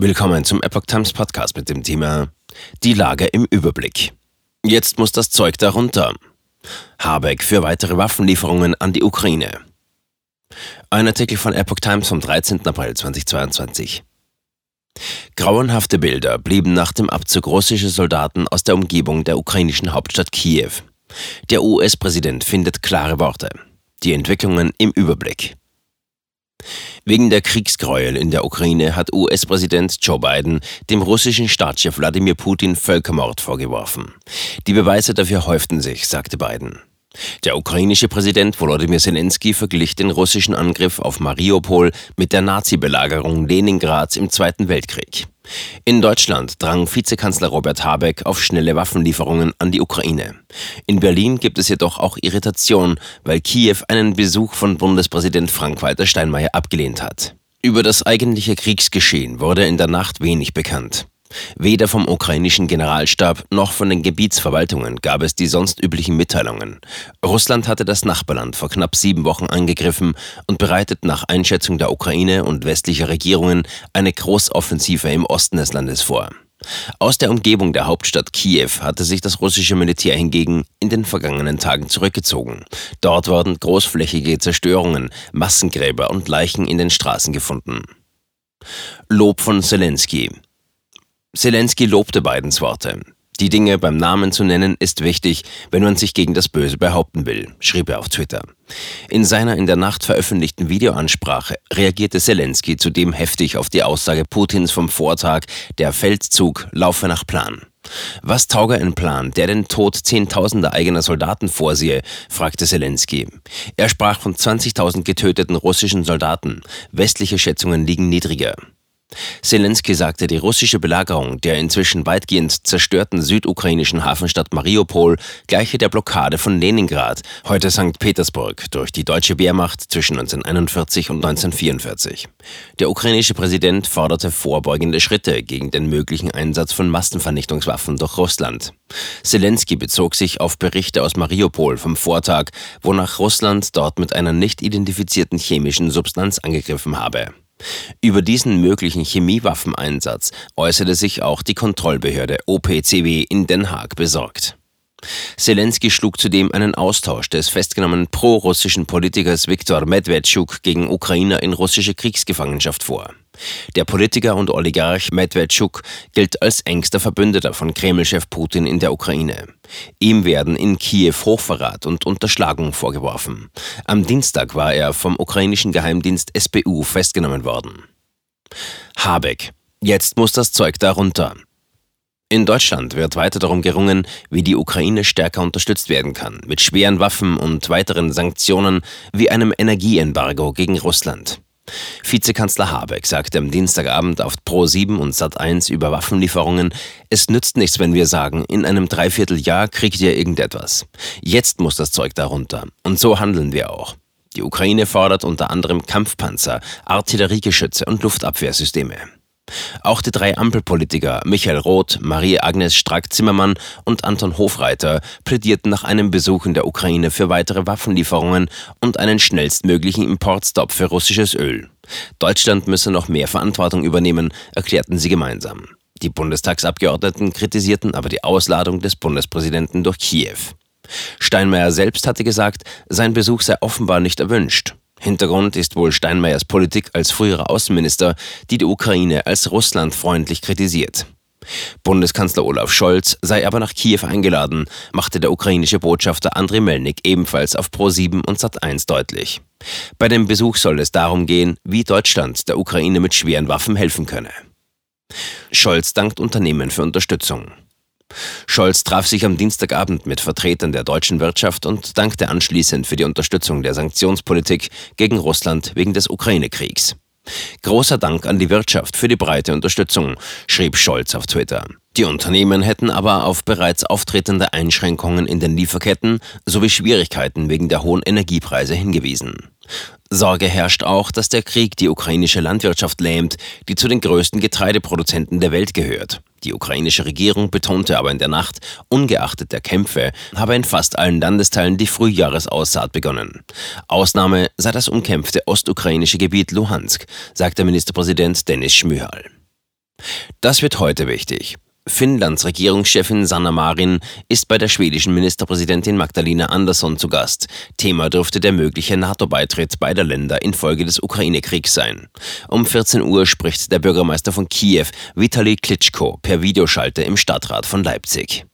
Willkommen zum Epoch Times Podcast mit dem Thema Die Lage im Überblick. Jetzt muss das Zeug darunter. Habeck für weitere Waffenlieferungen an die Ukraine. Ein Artikel von Epoch Times vom 13. April 2022. Grauenhafte Bilder blieben nach dem Abzug russischer Soldaten aus der Umgebung der ukrainischen Hauptstadt Kiew. Der US-Präsident findet klare Worte. Die Entwicklungen im Überblick. Wegen der Kriegsgräuel in der Ukraine hat US-Präsident Joe Biden dem russischen Staatschef Wladimir Putin Völkermord vorgeworfen. Die Beweise dafür häuften sich, sagte Biden. Der ukrainische Präsident Volodymyr Zelensky verglich den russischen Angriff auf Mariupol mit der Nazi-Belagerung Leningrads im Zweiten Weltkrieg. In Deutschland drang Vizekanzler Robert Habeck auf schnelle Waffenlieferungen an die Ukraine. In Berlin gibt es jedoch auch Irritation, weil Kiew einen Besuch von Bundespräsident Frank-Walter Steinmeier abgelehnt hat. Über das eigentliche Kriegsgeschehen wurde in der Nacht wenig bekannt. Weder vom ukrainischen Generalstab noch von den Gebietsverwaltungen gab es die sonst üblichen Mitteilungen. Russland hatte das Nachbarland vor knapp sieben Wochen angegriffen und bereitet nach Einschätzung der Ukraine und westlicher Regierungen eine Großoffensive im Osten des Landes vor. Aus der Umgebung der Hauptstadt Kiew hatte sich das russische Militär hingegen in den vergangenen Tagen zurückgezogen. Dort wurden großflächige Zerstörungen, Massengräber und Leichen in den Straßen gefunden. Lob von Zelensky. Zelensky lobte Bidens Worte. Die Dinge beim Namen zu nennen ist wichtig, wenn man sich gegen das Böse behaupten will, schrieb er auf Twitter. In seiner in der Nacht veröffentlichten Videoansprache reagierte Zelensky zudem heftig auf die Aussage Putins vom Vortag, der Feldzug laufe nach Plan. Was tauge ein Plan, der den Tod zehntausender eigener Soldaten vorsehe, fragte Zelensky. Er sprach von 20.000 getöteten russischen Soldaten. Westliche Schätzungen liegen niedriger. Zelensky sagte, die russische Belagerung der inzwischen weitgehend zerstörten südukrainischen Hafenstadt Mariupol gleiche der Blockade von Leningrad, heute St. Petersburg, durch die deutsche Wehrmacht zwischen 1941 und 1944. Der ukrainische Präsident forderte vorbeugende Schritte gegen den möglichen Einsatz von Massenvernichtungswaffen durch Russland. Zelensky bezog sich auf Berichte aus Mariupol vom Vortag, wonach Russland dort mit einer nicht identifizierten chemischen Substanz angegriffen habe. Über diesen möglichen Chemiewaffeneinsatz äußerte sich auch die Kontrollbehörde OPCW in Den Haag besorgt. Zelensky schlug zudem einen Austausch des festgenommenen pro-russischen Politikers Viktor Medvedchuk gegen Ukrainer in russische Kriegsgefangenschaft vor. Der Politiker und Oligarch Medvedchuk gilt als engster Verbündeter von Kreml-Chef Putin in der Ukraine. Ihm werden in Kiew Hochverrat und Unterschlagung vorgeworfen. Am Dienstag war er vom ukrainischen Geheimdienst SBU festgenommen worden. Habeck. Jetzt muss das Zeug darunter. In Deutschland wird weiter darum gerungen, wie die Ukraine stärker unterstützt werden kann, mit schweren Waffen und weiteren Sanktionen wie einem Energieembargo gegen Russland. Vizekanzler Habeck sagte am Dienstagabend auf Pro7 und Sat1 über Waffenlieferungen, es nützt nichts, wenn wir sagen, in einem Dreivierteljahr kriegt ihr irgendetwas. Jetzt muss das Zeug darunter. Und so handeln wir auch. Die Ukraine fordert unter anderem Kampfpanzer, Artilleriegeschütze und Luftabwehrsysteme. Auch die drei Ampelpolitiker Michael Roth, Marie-Agnes Strack-Zimmermann und Anton Hofreiter plädierten nach einem Besuch in der Ukraine für weitere Waffenlieferungen und einen schnellstmöglichen Importstopp für russisches Öl. Deutschland müsse noch mehr Verantwortung übernehmen, erklärten sie gemeinsam. Die Bundestagsabgeordneten kritisierten aber die Ausladung des Bundespräsidenten durch Kiew. Steinmeier selbst hatte gesagt, sein Besuch sei offenbar nicht erwünscht. Hintergrund ist wohl Steinmeiers Politik als früherer Außenminister, die die Ukraine als russlandfreundlich kritisiert. Bundeskanzler Olaf Scholz sei aber nach Kiew eingeladen, machte der ukrainische Botschafter Andriy Melnik ebenfalls auf Pro7 und Sat1 deutlich. Bei dem Besuch soll es darum gehen, wie Deutschland der Ukraine mit schweren Waffen helfen könne. Scholz dankt Unternehmen für Unterstützung. Scholz traf sich am Dienstagabend mit Vertretern der deutschen Wirtschaft und dankte anschließend für die Unterstützung der Sanktionspolitik gegen Russland wegen des Ukraine-Kriegs. Großer Dank an die Wirtschaft für die breite Unterstützung, schrieb Scholz auf Twitter. Die Unternehmen hätten aber auf bereits auftretende Einschränkungen in den Lieferketten sowie Schwierigkeiten wegen der hohen Energiepreise hingewiesen. Sorge herrscht auch, dass der Krieg die ukrainische Landwirtschaft lähmt, die zu den größten Getreideproduzenten der Welt gehört. Die ukrainische Regierung betonte aber in der Nacht, ungeachtet der Kämpfe, habe in fast allen Landesteilen die Frühjahresaussaat begonnen. Ausnahme sei das umkämpfte ostukrainische Gebiet Luhansk, sagte Ministerpräsident Denis Schmyhal. Das wird heute wichtig. Finnlands Regierungschefin Sanna Marin ist bei der schwedischen Ministerpräsidentin Magdalena Andersson zu Gast. Thema dürfte der mögliche NATO-Beitritt beider Länder infolge des Ukraine-Kriegs sein. Um 14 Uhr spricht der Bürgermeister von Kiew, Vitali Klitschko, per Videoschalte im Stadtrat von Leipzig.